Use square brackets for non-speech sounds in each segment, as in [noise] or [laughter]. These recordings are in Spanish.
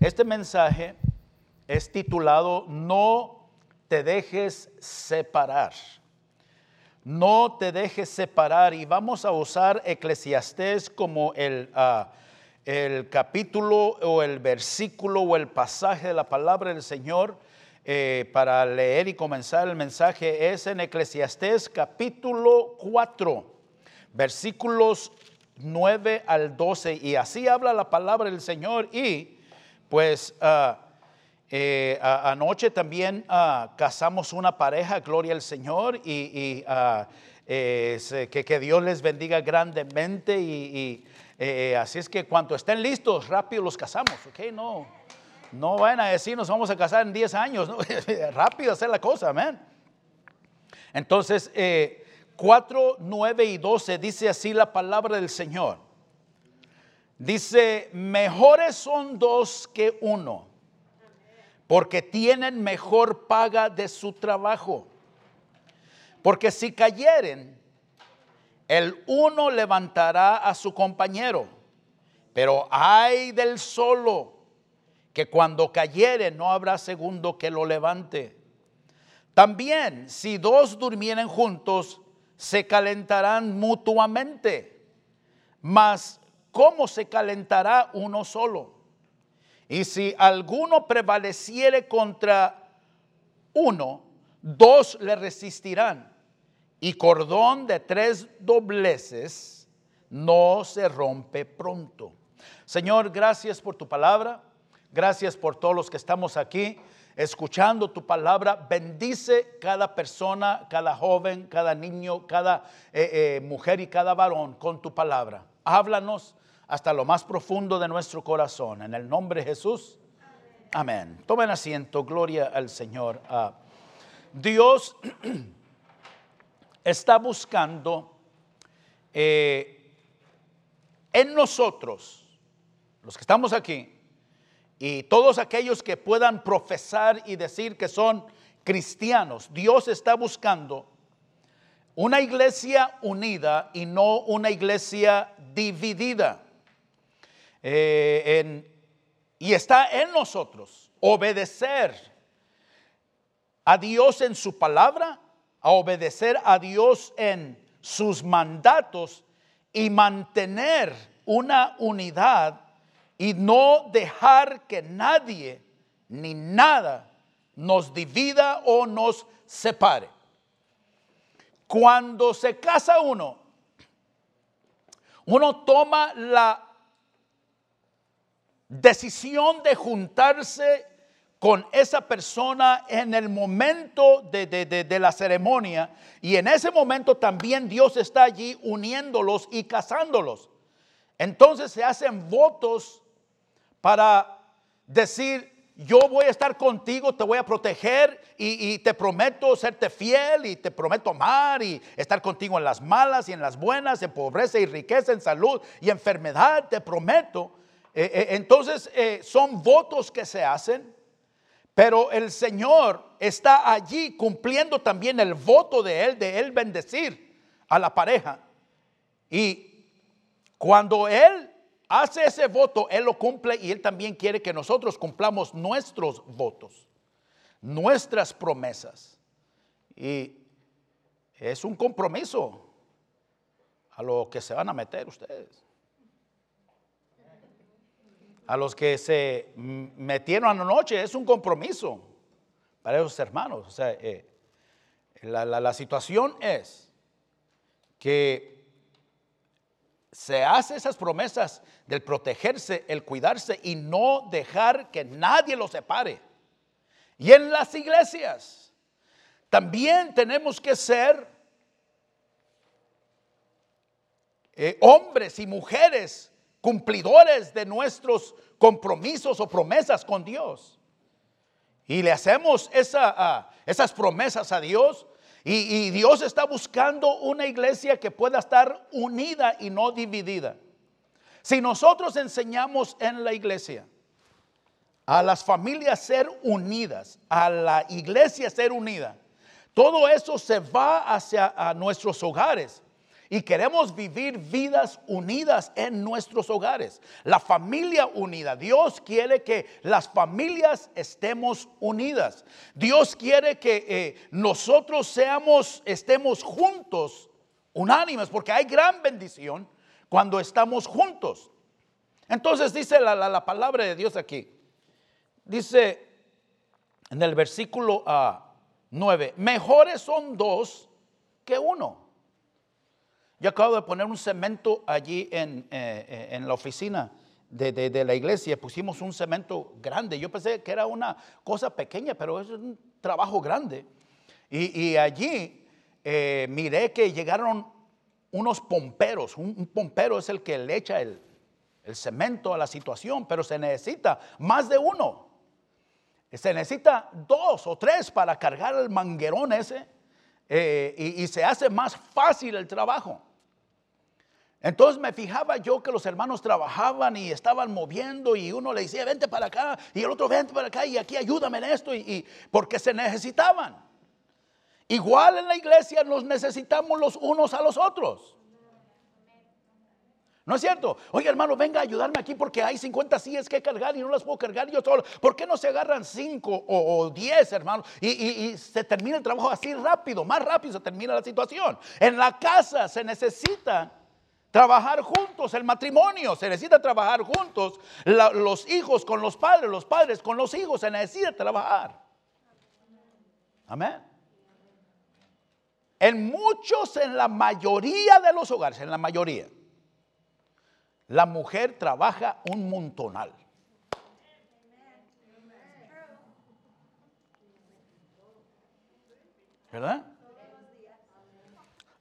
Este mensaje es titulado No te dejes separar. No te dejes separar y vamos a usar Eclesiastés como el, ah, el capítulo o el versículo o el pasaje de la palabra del Señor eh, para leer y comenzar el mensaje. Es en Eclesiastés capítulo 4, versículos 9 al 12 y así habla la palabra del Señor y pues ah, eh, anoche también ah, casamos una pareja, gloria al Señor, y, ah, que, Dios les bendiga grandemente. Y, eh, así es que cuando estén listos, rápido los casamos, ¿ok? No, no vayan a decir nos vamos a casar en 10 años, [laughs] rápido hacer la cosa, amén. Entonces, 4, eh, 9 y 12 dice así la palabra del Señor. Dice, mejores son dos que uno, porque tienen mejor paga de su trabajo. Porque si cayeren, el uno levantará a su compañero, pero hay del solo, que cuando cayere no habrá segundo que lo levante. También, si dos durmieren juntos, se calentarán mutuamente. Mas ¿cómo se calentará uno solo? Y si alguno prevaleciere contra uno, dos le resistirán. Y cordón de tres dobleces no se rompe pronto. Señor, gracias por tu palabra. Gracias por todos los que estamos aquí escuchando tu palabra. Bendice cada persona, cada joven, cada niño, cada eh, eh, mujer y cada varón con tu palabra. Háblanos hasta lo más profundo de nuestro corazón. En el nombre de Jesús. Amén. Tomen asiento. Gloria al Señor. Ah, Dios [clears throat] está buscando eh, en nosotros, los que estamos aquí, y todos aquellos que puedan profesar y decir que son cristianos, Dios está buscando una iglesia unida y no una iglesia dividida. Eh, y está en nosotros obedecer a Dios en su palabra, a obedecer a Dios en sus mandatos y mantener una unidad y no dejar que nadie ni nada nos divida o nos separe. Cuando se casa uno, uno toma la decisión de juntarse con esa persona en el momento de, la ceremonia y en ese momento también Dios está allí uniéndolos y casándolos. Entonces se hacen votos para decir, yo voy a estar contigo, te voy a proteger y, te prometo serte fiel y te prometo amar y estar contigo en las malas y en las buenas, en pobreza y riqueza, en salud y enfermedad, te prometo. Eh, eh, entonces eh, son votos que se hacen, pero el Señor está allí cumpliendo también el voto de Él, de Él bendecir a la pareja. Y cuando Él hace ese voto, Él lo cumple y Él también quiere que nosotros cumplamos nuestros votos, nuestras promesas. Y es un compromiso a lo que se van a meter ustedes a los que se metieron anoche, es un compromiso para esos hermanos. O sea, eh, la, situación es que se hace esas promesas del protegerse, el cuidarse y no dejar que nadie los separe. Y en las iglesias también tenemos que ser eh, hombres y mujeres cumplidores de nuestros compromisos o promesas con Dios. Y le hacemos esa, esas promesas a Dios. Y, Dios está buscando una iglesia que pueda estar unida y no dividida. Si nosotros enseñamos en la iglesia a las familias ser unidas, a la iglesia ser unida, todo eso se va hacia nuestros hogares Y queremos vivir vidas unidas en nuestros hogares. La familia unida. Dios quiere que las familias estemos unidas. Dios quiere que eh, nosotros seamos, estemos juntos, unánimes, porque hay gran bendición cuando estamos juntos. Entonces dice la, palabra de Dios aquí. Dice en el versículo 9, ah, mejores son dos que uno yo acabo de poner un cemento allí en, eh, eh, la oficina de, la iglesia. Pusimos un cemento grande. Yo pensé que era una cosa pequeña, pero es un trabajo grande. Y, allí eh, miré que llegaron unos pomperos. Un, pompero es el que le echa el, cemento a la situación, pero se necesita más de uno. Se necesita dos o tres para cargar el manguerón ese y, se hace más fácil el trabajo. Entonces me fijaba yo que los hermanos trabajaban y estaban moviendo y uno le decía, vente para acá y el otro, vente para acá y aquí ayúdame en esto y, porque se necesitaban. Igual en la iglesia nos necesitamos los unos a los otros. ¿No es cierto? Oye, hermano, venga a ayudarme aquí porque hay 50 sillas que cargar y no las puedo cargar yo solo. ¿Por qué no se agarran 5 o 10, hermano? Y, y, se termina el trabajo así rápido, más rápido se termina la situación. En la casa se necesita Trabajar juntos, el matrimonio, se necesita trabajar juntos. los hijos con los padres, los padres con los hijos, se necesita trabajar. Amén. En muchos, en la mayoría de los hogares, en la mayoría, la mujer trabaja un montonal. ¿Verdad?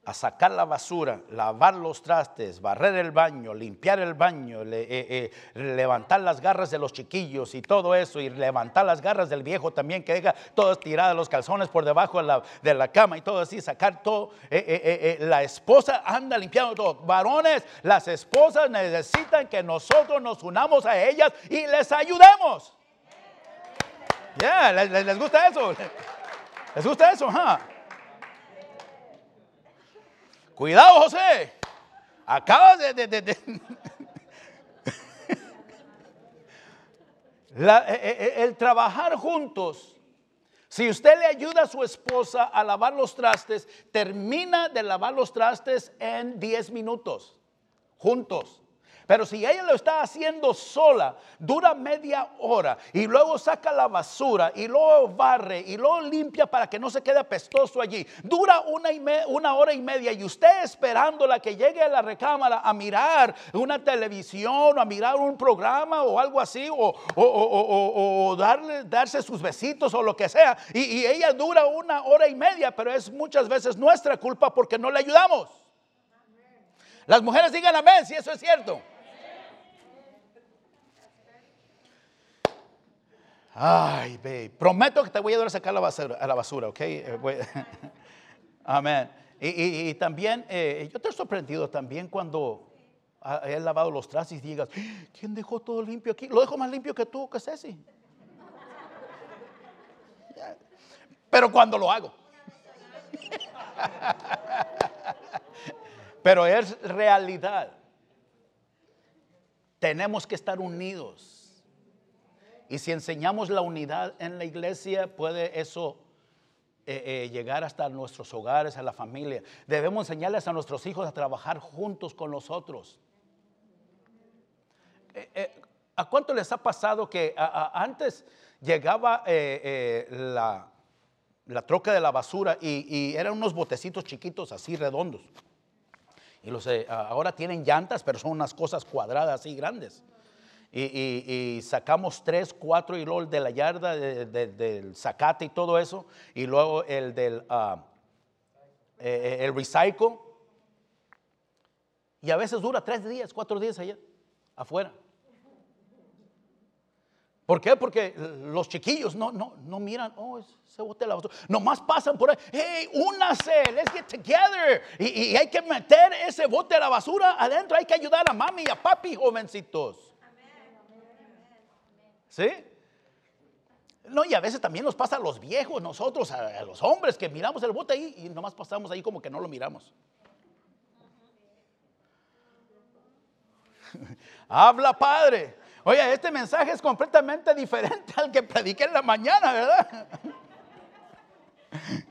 A sacar la basura, lavar los trastes, barrer el baño, limpiar el baño, eh, eh, levantar las garras de los chiquillos y todo eso, y levantar las garras del viejo también que deja todas tiradas los calzones por debajo de la, de la cama y todo así, sacar todo. Eh, la esposa anda limpiando todo. Varones, las esposas necesitan que nosotros nos unamos a ellas y les ayudemos. Ya, les, gusta eso. [laughs] ¿Les gusta eso? Cuidado, José. Acabas de... [laughs] Eh, eh, eh, el trabajar juntos. Si usted le ayuda a su esposa a lavar los trastes, termina de lavar los trastes en 10 minutos. Juntos. Pero si ella lo está haciendo sola, dura media hora y luego saca la basura y luego barre y luego limpia para que no se quede apestoso allí. Dura una, una hora y media y usted esperándola que llegue a la recámara a mirar una televisión o a mirar un programa o algo así o, darle, darse sus besitos o lo que sea. Y, y ella dura una hora y media, pero es muchas veces nuestra culpa porque no le ayudamos. Las mujeres digan amén si eso es cierto. Ay, babe, prometo que te voy a dar a sacar la basura, a la basura, ¿ok? Eh, [laughs] Amén. Y, también, eh, yo te he sorprendido también cuando he lavado los trastes y digas, ¿quién dejó todo limpio aquí? Lo dejo más limpio que tú, que Ceci. Pero cuando lo hago. [laughs] Pero es realidad. Tenemos que estar unidos y si enseñamos la unidad en la iglesia, puede eso eh, eh, llegar hasta nuestros hogares, a la familia. Debemos enseñarles a nuestros hijos a trabajar juntos con nosotros. Eh, ¿A cuánto les ha pasado que antes llegaba la, troca de la basura y, eran unos botecitos chiquitos así redondos? Y los, ahora tienen llantas, pero son unas cosas cuadradas así grandes y, sacamos tres, cuatro y de la yarda, del zacate y todo eso, y luego el del uh, el recycle. Y a veces dura tres días, cuatro días allá, afuera. ¿Por qué? Porque los chiquillos no, no, no miran, oh, se bote la basura. Nomás pasan por ahí, hey, únase, let's get together. Y, y, hay que meter ese bote de la basura adentro, hay que ayudar a mami y a papi, jovencitos. ¿Sí? No, y a veces también nos pasa a los viejos, nosotros, a, los hombres, que miramos el bote ahí y nomás pasamos ahí como que no lo miramos. [laughs] Habla Padre. Oye, este mensaje es completamente diferente al que prediqué en la mañana, ¿verdad? [laughs]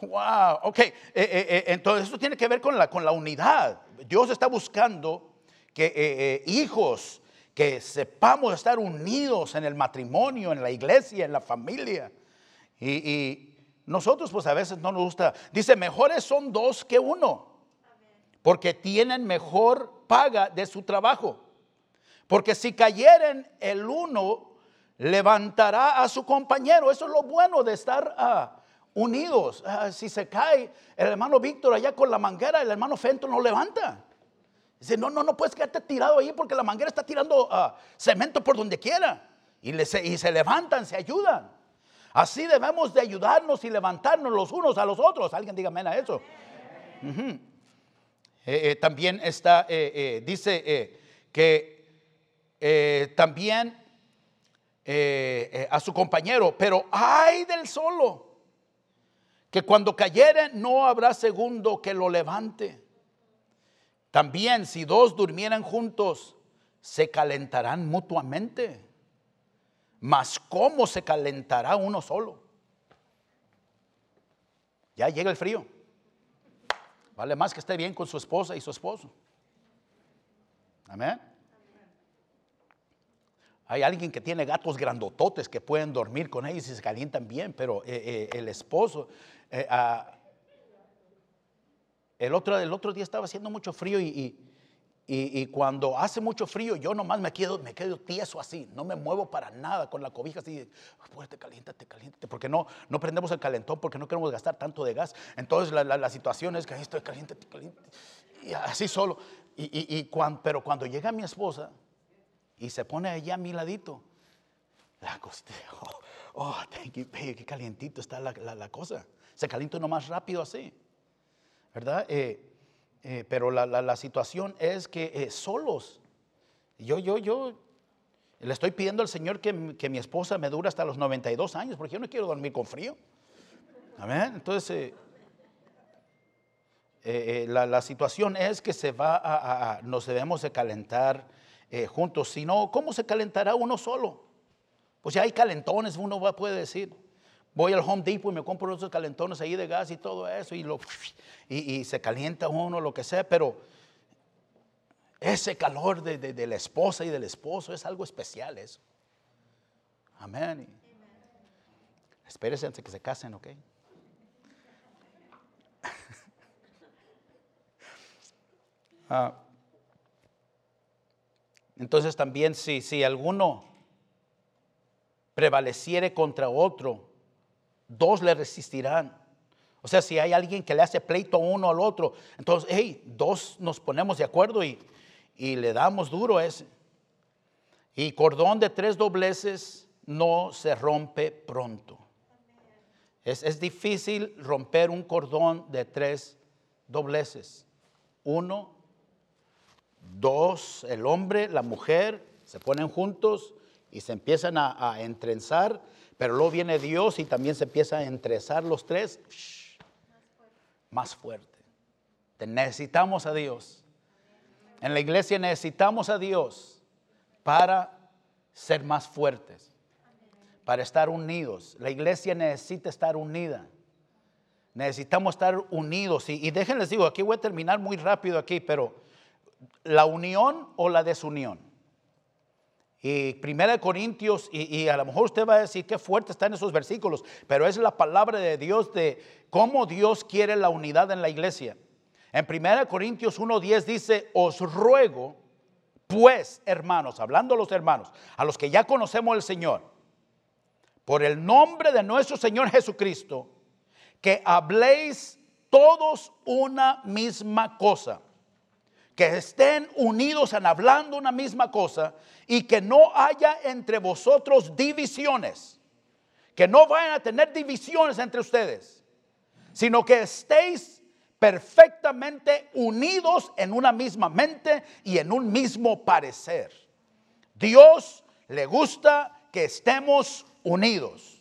Wow, ok. Eh, eh, eh, entonces eso tiene que ver con la, con la unidad. Dios está buscando que hijos, que sepamos estar unidos en el matrimonio, en la iglesia, en la familia. Y, nosotros pues a veces no nos gusta. Dice, mejores son dos que uno, porque tienen mejor paga de su trabajo. Porque si cayeren el uno, levantará a su compañero. Eso es lo bueno de estar ah, unidos. Ah, si se cae el hermano Víctor allá con la manguera, el hermano Fento no levanta. Dice, no, no, no puedes quedarte tirado ahí porque la manguera está tirando ah, cemento por donde quiera. Y, y se levantan, se ayudan. Así debemos de ayudarnos y levantarnos los unos a los otros. Alguien diga amén a eso. Eh, eh, también está, eh, dice que también a su compañero, pero ay del solo, que cuando cayere no habrá segundo que lo levante. También si dos durmieran juntos, se calentarán mutuamente. Mas ¿cómo se calentará uno solo? Ya llega el frío. Vale más que esté bien con su esposa y su esposo. Amén. Hay alguien que tiene gatos grandototes que pueden dormir con ellos y se calientan bien, pero eh, eh, el esposo, eh, ah, el, otro, el otro día estaba haciendo mucho frío y y, cuando hace mucho frío, yo nomás me quedo, me quedo tieso así, no me muevo para nada con la cobija así, fuerte, caliéntate, caliéntate, porque no, no prendemos el calentón, porque no queremos gastar tanto de gas. Entonces la, la, situación es que ahí estoy caliente, caliente, y así solo. Y, y pero cuando llega mi esposa y se pone allá a mi ladito, la cosita, [laughs] oh, oh, thank you, qué calientito está la, la, cosa. Se calienta uno más rápido así, ¿verdad? Eh, eh, pero la, situación es que eh, solos, yo, yo, yo le estoy pidiendo al Señor que, mi esposa me dure hasta los 92 años, porque yo no quiero dormir con frío. Amén. Entonces, eh, la, situación es que se va a, nos debemos de calentar juntos. Si no, ¿cómo se calentará uno solo? Pues ya hay calentones, uno va, puede decir. Voy al Home Depot y me compro esos calentones ahí de gas y todo eso y, lo, y, se calienta uno, lo que sea, pero ese calor de, la esposa y del esposo es algo especial eso. Amén. Espérese antes que se casen, ¿ok? [laughs] Ah. entonces también si, si alguno prevaleciere contra otro, dos le resistirán. O sea, si hay alguien que le hace pleito uno al otro, entonces, hey, dos nos ponemos de acuerdo y, le damos duro ese. Y cordón de tres dobleces no se rompe pronto. Es, es, difícil romper un cordón de tres dobleces. Uno, dos, el hombre, la mujer se ponen juntos y se empiezan a, a entrenzar pero luego viene Dios y también se empieza a entrezar los tres. más fuerte. necesitamos a Dios. En la iglesia necesitamos a Dios para ser más fuertes, para estar unidos. La iglesia necesita estar unida. Necesitamos estar unidos. Y, y déjenles digo, aquí voy a terminar muy rápido aquí, pero la unión o la desunión. Y Primera de Corintios, y, a lo mejor usted va a decir qué fuerte está en esos versículos, pero es la palabra de Dios de cómo Dios quiere la unidad en la iglesia. En Primera de Corintios 1.10 dice, os ruego, pues hermanos, hablando a los hermanos, a los que ya conocemos al Señor, por el nombre de nuestro Señor Jesucristo, que habléis todos una misma cosa que estén unidos en hablando una misma cosa y que no haya entre vosotros divisiones, que no vayan a tener divisiones entre ustedes, sino que estéis perfectamente unidos en una misma mente y en un mismo parecer. Dios le gusta que estemos unidos.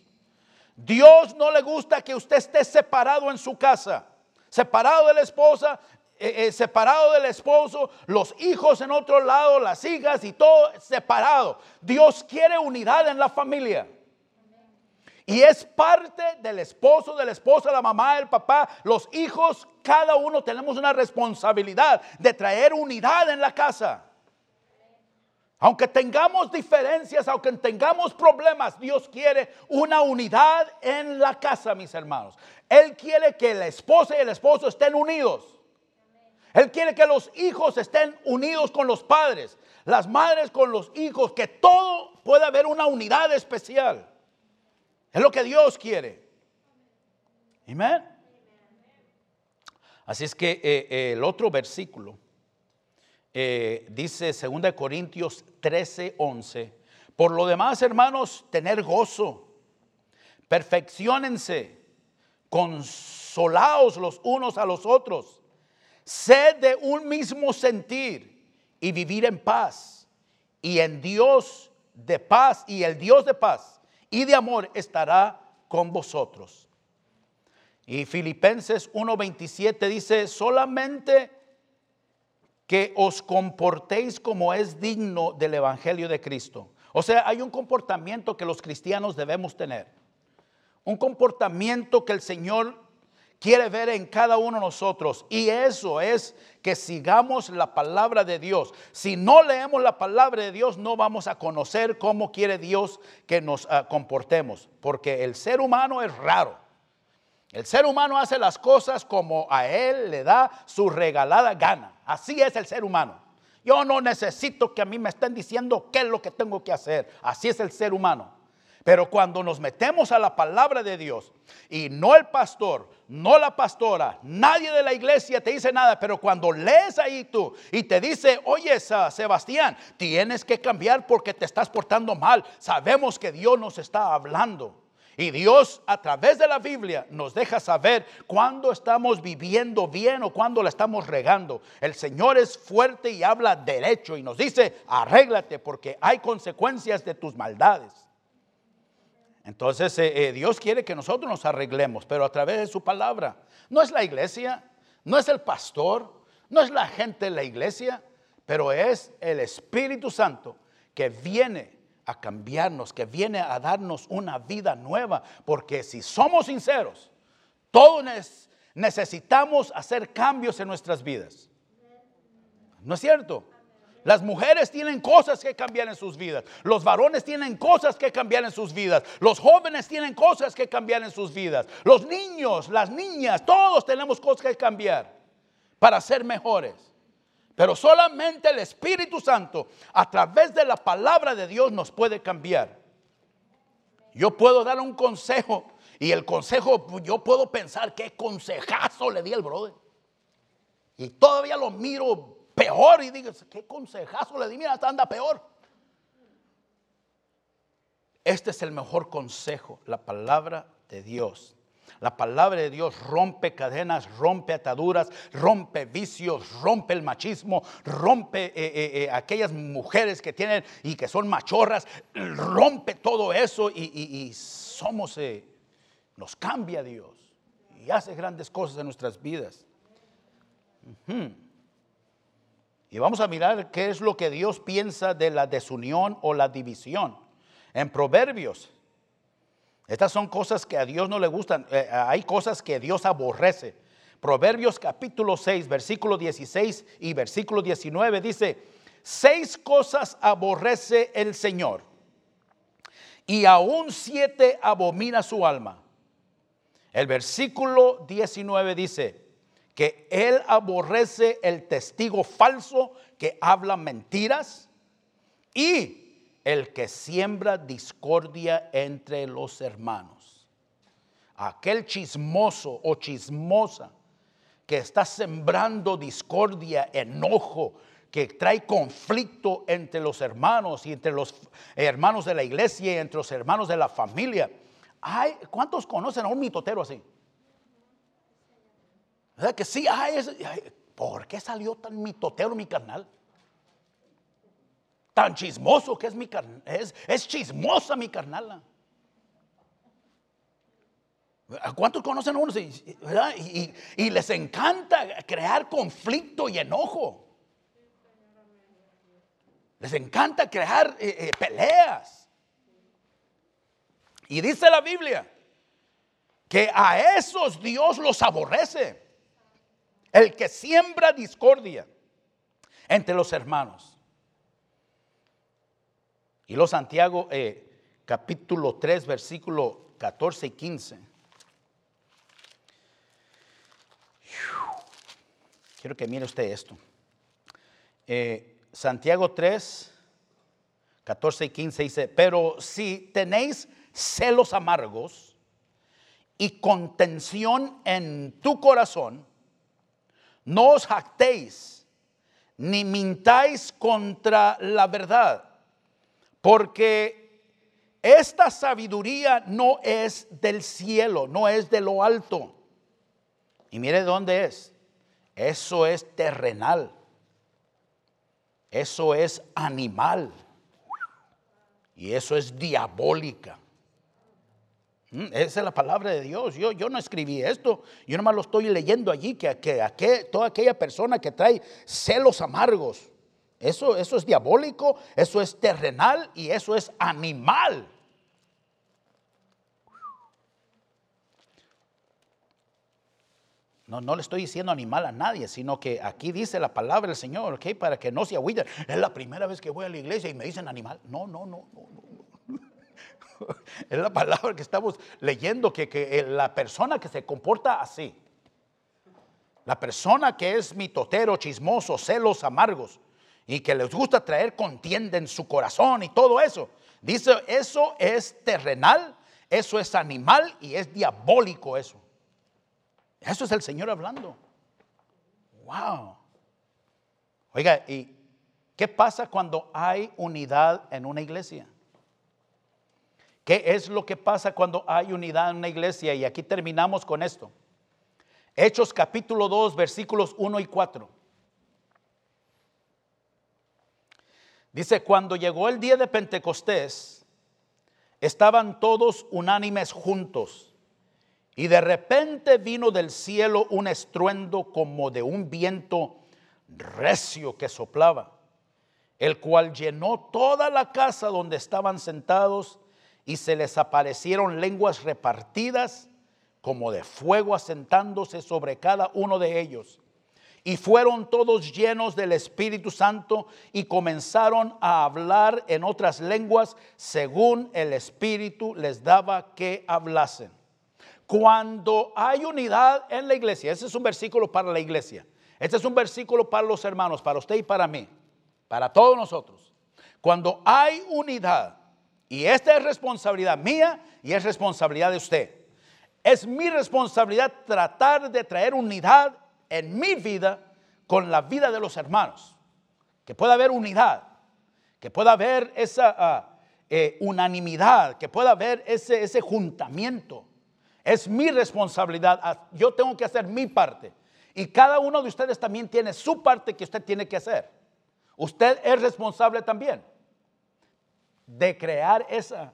Dios no le gusta que usted esté separado en su casa, separado de la esposa, eh, eh, separado del esposo, los hijos en otro lado, las hijas y todo separado. Dios quiere unidad en la familia. Y es parte del esposo, de la esposa, la mamá, el papá, los hijos, cada uno tenemos una responsabilidad de traer unidad en la casa. Aunque tengamos diferencias, aunque tengamos problemas, Dios quiere una unidad en la casa, mis hermanos. Él quiere que la esposa y el esposo estén unidos. Él quiere que los hijos estén unidos con los padres, las madres con los hijos, que todo pueda haber una unidad especial. Es lo que Dios quiere. Amén. Así es que eh, eh, el otro versículo eh, dice 2 Corintios 13, 11. Por lo demás, hermanos, tener gozo, perfeccionense, consolaos los unos a los otros, sed de un mismo sentir y vivir en paz. Y en Dios de paz y el Dios de paz y de amor estará con vosotros. Y Filipenses 1:27 dice, solamente que os comportéis como es digno del Evangelio de Cristo. O sea, hay un comportamiento que los cristianos debemos tener. Un comportamiento que el Señor quiere ver en cada uno de nosotros. Y eso es que sigamos la palabra de Dios. Si no leemos la palabra de Dios, no vamos a conocer cómo quiere Dios que nos ah, comportemos. Porque el ser humano es raro. El ser humano hace las cosas como a él le da su regalada gana. Así es el ser humano. Yo no necesito que a mí me estén diciendo qué es lo que tengo que hacer. Así es el ser humano. Pero cuando nos metemos a la palabra de Dios y no el pastor, no la pastora, nadie de la iglesia te dice nada, pero cuando lees ahí tú y te dice, oye Sebastián, tienes que cambiar porque te estás portando mal, sabemos que Dios nos está hablando. Y Dios a través de la Biblia nos deja saber cuándo estamos viviendo bien o cuándo la estamos regando. El Señor es fuerte y habla derecho y nos dice, arréglate porque hay consecuencias de tus maldades. Entonces eh, eh, Dios quiere que nosotros nos arreglemos, pero a través de su palabra. No es la iglesia, no es el pastor, no es la gente de la iglesia, pero es el Espíritu Santo que viene a cambiarnos, que viene a darnos una vida nueva. Porque si somos sinceros, todos necesitamos hacer cambios en nuestras vidas. ¿No es cierto? Las mujeres tienen cosas que cambiar en sus vidas. Los varones tienen cosas que cambiar en sus vidas. Los jóvenes tienen cosas que cambiar en sus vidas. Los niños, las niñas, todos tenemos cosas que cambiar para ser mejores. Pero solamente el Espíritu Santo a través de la palabra de Dios nos puede cambiar. Yo puedo dar un consejo y el consejo, yo puedo pensar qué consejazo le di al brother. Y todavía lo miro peor y digas, qué consejazo le di, mira, anda peor. Este es el mejor consejo, la palabra de Dios. La palabra de Dios rompe cadenas, rompe ataduras, rompe vicios, rompe el machismo, rompe eh, eh, eh, aquellas mujeres que tienen y que son machorras, rompe todo eso y, somos, nos cambia Dios y hace grandes cosas en nuestras vidas. Y vamos a mirar qué es lo que Dios piensa de la desunión o la división. En Proverbios, estas son cosas que a Dios no le gustan. Eh, hay cosas que Dios aborrece. Proverbios capítulo 6, versículo 16 y versículo 19 dice, seis cosas aborrece el Señor y aún siete abomina su alma. El versículo 19 dice, que Él aborrece el testigo falso que habla mentiras y el que siembra discordia entre los hermanos. Aquel chismoso o chismosa que está sembrando discordia, enojo, que trae conflicto entre los hermanos y entre los hermanos de la iglesia y entre los hermanos de la familia. Hay, ¿Cuántos conocen a un mitotero así? ¿Verdad que sí? ¿Por qué salió tan mitotero mi carnal? Tan chismoso que es mi carnal. Es, es chismosa mi carnal. ¿Cuántos conocen a unos y, ¿verdad? y les encanta crear conflicto y enojo? Les encanta crear eh, eh, peleas. Y dice la Biblia que a esos Dios los aborrece. El que siembra discordia entre los hermanos. Y los Santiago, eh, capítulo 3, versículo 14 y 15. Quiero que mire usted esto. Eh, Santiago 3, 14 y 15 dice, pero si tenéis celos amargos y contención en tu corazón, no os jactéis ni mintáis contra la verdad, porque esta sabiduría no es del cielo, no es de lo alto. Y mire dónde es. Eso es terrenal. Eso es animal. Y eso es diabólica. Mm, Esa es la palabra de Dios. Yo, yo no escribí esto. Yo nomás lo estoy leyendo allí. Que, que, que toda aquella persona que trae celos amargos. Eso, eso es diabólico. Eso es terrenal. Y eso es animal. No, no le estoy diciendo animal a nadie, sino que aquí dice la palabra del Señor, ¿ok? Para que no se agüiten. Es la primera vez que voy a la iglesia y me dicen animal. No, no, no, no, no. [laughs] Es la palabra que estamos leyendo, que, que eh, la persona que se comporta así, la persona que es mitotero, chismoso, celos amargos y que les gusta traer contienda en su corazón y todo eso, dice, eso es terrenal, eso es animal y es diabólico eso. Eso es el Señor hablando. Wow. Oiga, ¿y qué pasa cuando hay unidad en una iglesia? ¿Qué es lo que pasa cuando hay unidad en una iglesia? Y aquí terminamos con esto. Hechos capítulo 2, versículos 1 y 4. Dice, cuando llegó el día de Pentecostés, estaban todos unánimes juntos. Y de repente vino del cielo un estruendo como de un viento recio que soplaba, el cual llenó toda la casa donde estaban sentados y se les aparecieron lenguas repartidas como de fuego asentándose sobre cada uno de ellos. Y fueron todos llenos del Espíritu Santo y comenzaron a hablar en otras lenguas según el Espíritu les daba que hablasen. Cuando hay unidad en la iglesia, ese es un versículo para la iglesia. Este es un versículo para los hermanos, para usted y para mí, para todos nosotros. Cuando hay unidad, y esta es responsabilidad mía y es responsabilidad de usted. Es mi responsabilidad tratar de traer unidad en mi vida con la vida de los hermanos. Que pueda haber unidad, que pueda haber esa ah, eh, unanimidad, que pueda haber ese, ese juntamiento. Es mi responsabilidad. Ah, Yo tengo que hacer mi parte. Y cada uno de ustedes también tiene su parte que usted tiene que hacer. Usted es responsable también de crear esa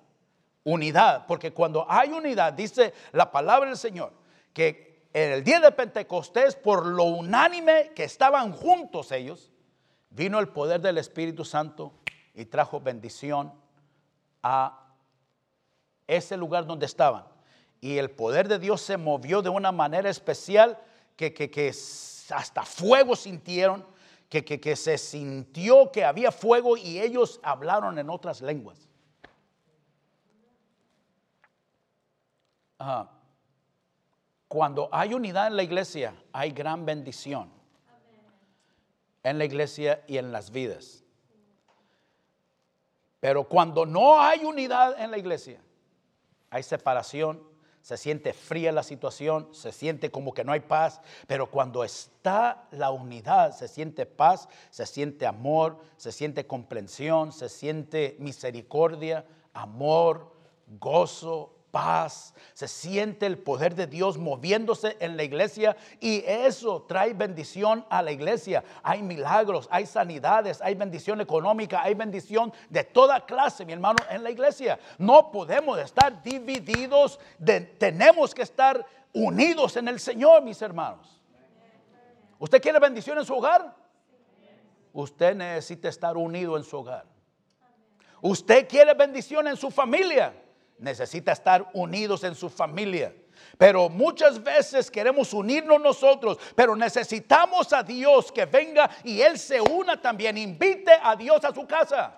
unidad. Porque cuando hay unidad, dice la palabra del Señor, que en el día de Pentecostés, por lo unánime que estaban juntos ellos, vino el poder del Espíritu Santo y trajo bendición a ese lugar donde estaban. Y el poder de Dios se movió de una manera especial que, que- que hasta fuego sintieron, que, que- que se sintió que había fuego y ellos hablaron en otras lenguas. Cuando hay unidad en la iglesia, hay gran bendición en la iglesia y en las vidas. Pero cuando no hay unidad en la iglesia, hay separación, se siente fría la situación, se siente como que no hay paz, pero cuando está la unidad, se siente paz, se siente amor, se siente comprensión, se siente misericordia, amor, gozo, paz, se siente el poder de Dios moviéndose en la iglesia y eso trae bendición a la iglesia. Hay milagros, hay sanidades, hay bendición económica, hay bendición de toda clase, mi hermano, en la iglesia. No podemos estar divididos, tenemos que estar unidos en el Señor, mis hermanos. ¿Usted quiere bendición en su hogar? Usted necesita estar unido en su hogar. ¿Usted quiere bendición en su familia? Necesita estar unidos en su familia. Pero muchas veces queremos unirnos nosotros, pero necesitamos a Dios que venga y Él se una también, invite a Dios a su casa.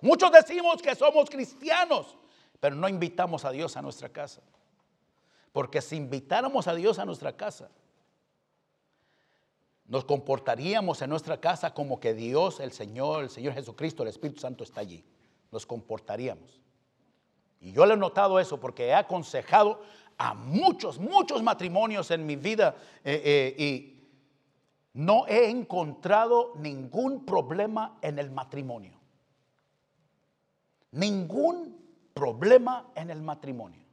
Muchos decimos que somos cristianos, pero no invitamos a Dios a nuestra casa. Porque si invitáramos a Dios a nuestra casa, nos comportaríamos en nuestra casa como que Dios, el Señor, el Señor Jesucristo, el Espíritu Santo está allí nos comportaríamos. Y yo le he notado eso porque he aconsejado a muchos, muchos matrimonios en mi vida eh, eh, y no he encontrado ningún problema en el matrimonio. Ningún problema en el matrimonio.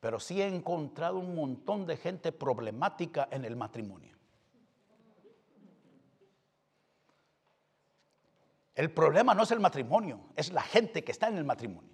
Pero sí he encontrado un montón de gente problemática en el matrimonio. El problema no es el matrimonio, es la gente que está en el matrimonio.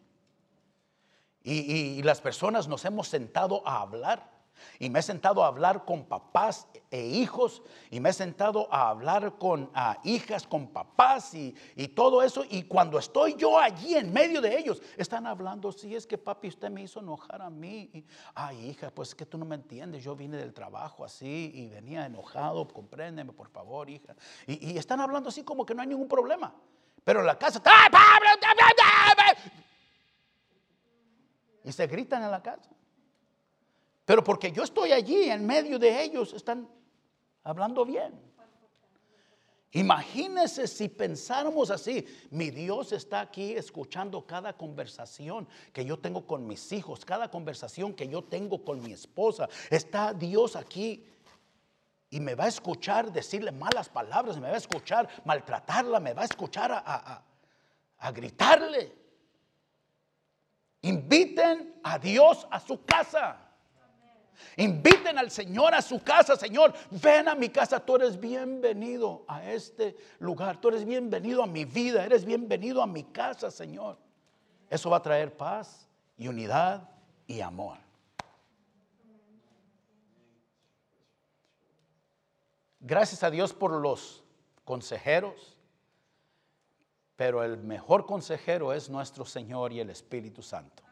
Y, las personas nos hemos sentado a hablar. Y me he sentado a hablar con papás e hijos. Y me he sentado a hablar con hijas, con papás y, todo eso. Y cuando estoy yo allí en medio de ellos, están hablando, si es que papi, usted me hizo enojar a mí. Ay, hija, pues es que tú no me entiendes. Yo vine del trabajo así y venía enojado. Compréndeme, por favor, hija. Y, y están hablando así como que no hay ningún problema. Pero en la casa y se gritan en la casa. Pero porque yo estoy allí en medio de ellos, están hablando bien. Imagínense si pensáramos así, mi Dios está aquí escuchando cada conversación que yo tengo con mis hijos, cada conversación que yo tengo con mi esposa. Está Dios aquí y me va a escuchar decirle malas palabras, me va a escuchar maltratarla, me va a escuchar a, a, gritarle. Inviten a Dios a su casa. Inviten al Señor a su casa, Señor, ven a mi casa, tú eres bienvenido a este lugar, tú eres bienvenido a mi vida, eres bienvenido a mi casa, Señor. Eso va a traer paz y unidad y amor. Gracias a Dios por los consejeros, pero el mejor consejero es nuestro Señor y el Espíritu Santo.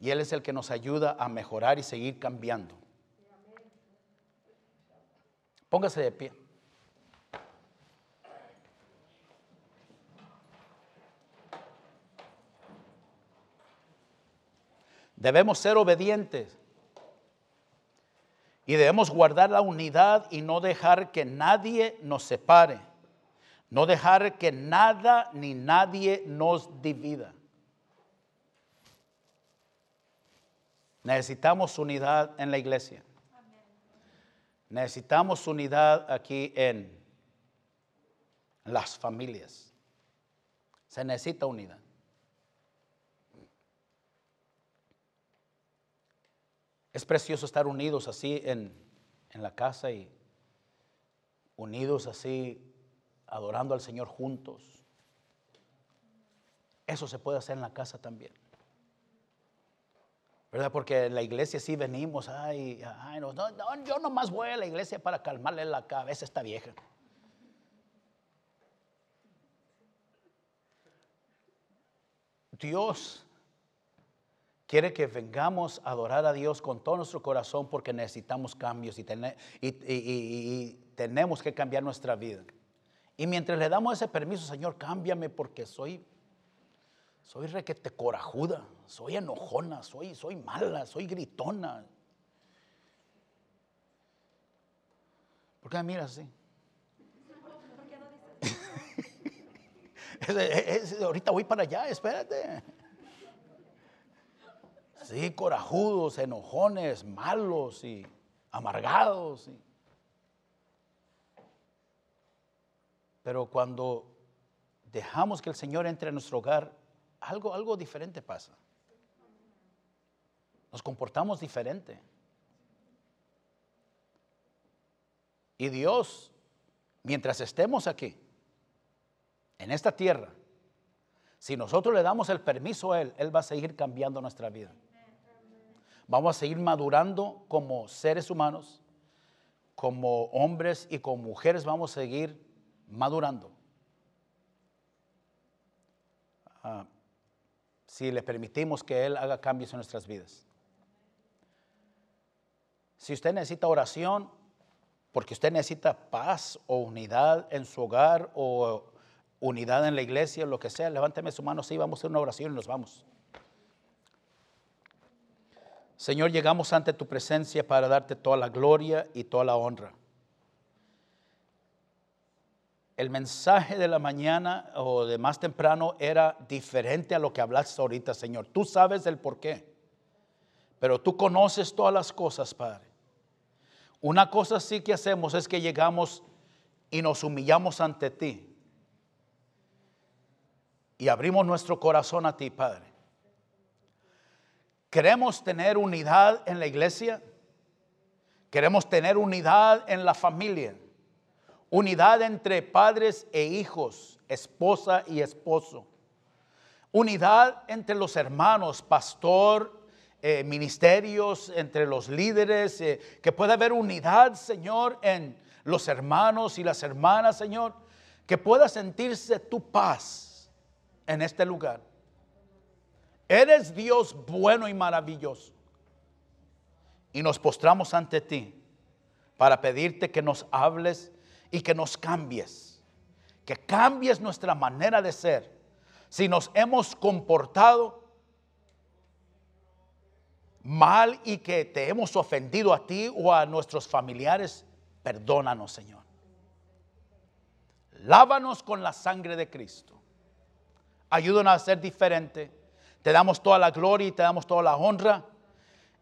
Y Él es el que nos ayuda a mejorar y seguir cambiando. Póngase de pie. Debemos ser obedientes y debemos guardar la unidad y no dejar que nadie nos separe. No dejar que nada ni nadie nos divida. Necesitamos unidad en la iglesia. Necesitamos unidad aquí en las familias. Se necesita unidad. Es precioso estar unidos así en, la casa y unidos así adorando al Señor juntos. Eso se puede hacer en la casa también. ¿Verdad? Porque en la iglesia sí venimos, ay, ay no, no, yo nomás voy a la iglesia para calmarle la cabeza a esta vieja. Dios quiere que vengamos a adorar a Dios con todo nuestro corazón porque necesitamos cambios y, tenemos que cambiar nuestra vida. Y mientras le damos ese permiso, Señor, cámbiame porque soy, soy requete corajuda, soy enojona, soy, soy mala, soy gritona. ¿Por qué me miras así? [laughs] ahorita voy para allá, espérate. Sí, corajudos, enojones, malos y amargados. Pero cuando dejamos que el Señor entre a nuestro hogar, algo, algo diferente pasa. Nos comportamos diferente. Y Dios, mientras estemos aquí, en esta tierra, si nosotros le damos el permiso a Él, Él va a seguir cambiando nuestra vida. Vamos a seguir madurando como seres humanos, como hombres y como mujeres, vamos a seguir madurando. Ah, si le permitimos que Él haga cambios en nuestras vidas. Si usted necesita oración, porque usted necesita paz o unidad en su hogar o unidad en la iglesia, lo que sea, levánteme su mano, sí, vamos a hacer una oración y nos vamos. Señor, llegamos ante tu presencia para darte toda la gloria y toda la honra. El mensaje de la mañana o de más temprano era diferente a lo que hablaste ahorita, Señor. Tú sabes el por qué, pero tú conoces todas las cosas, Padre. Una cosa sí que hacemos es que llegamos y nos humillamos ante ti. Y abrimos nuestro corazón a ti, Padre. Queremos tener unidad en la iglesia. Queremos tener unidad en la familia. Unidad entre padres e hijos, esposa y esposo. Unidad entre los hermanos, pastor eh, ministerios, entre los líderes, eh, que pueda haber unidad, Señor, en los hermanos y las hermanas, Señor, que pueda sentirse tu paz en este lugar. Eres Dios bueno y maravilloso. Y nos postramos ante ti para pedirte que nos hables y que nos cambies, que cambies nuestra manera de ser. Si nos hemos comportado mal y que te hemos ofendido a ti o a nuestros familiares, perdónanos, Señor. Lávanos con la sangre de Cristo. Ayúdanos a ser diferente. Te damos toda la gloria y te damos toda la honra.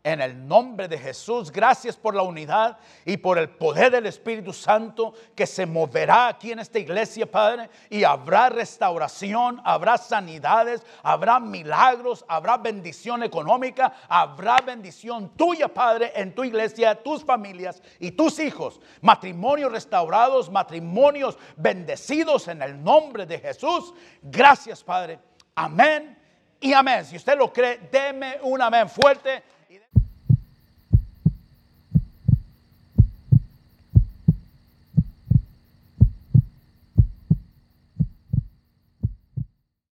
En el nombre de Jesús, gracias por la unidad y por el poder del Espíritu Santo que se moverá aquí en esta iglesia, Padre. Y habrá restauración, habrá sanidades, habrá milagros, habrá bendición económica, habrá bendición tuya, Padre, en tu iglesia, tus familias y tus hijos. Matrimonios restaurados, matrimonios bendecidos en el nombre de Jesús. Gracias, Padre. Amén y amén. Si usted lo cree, deme un amén fuerte.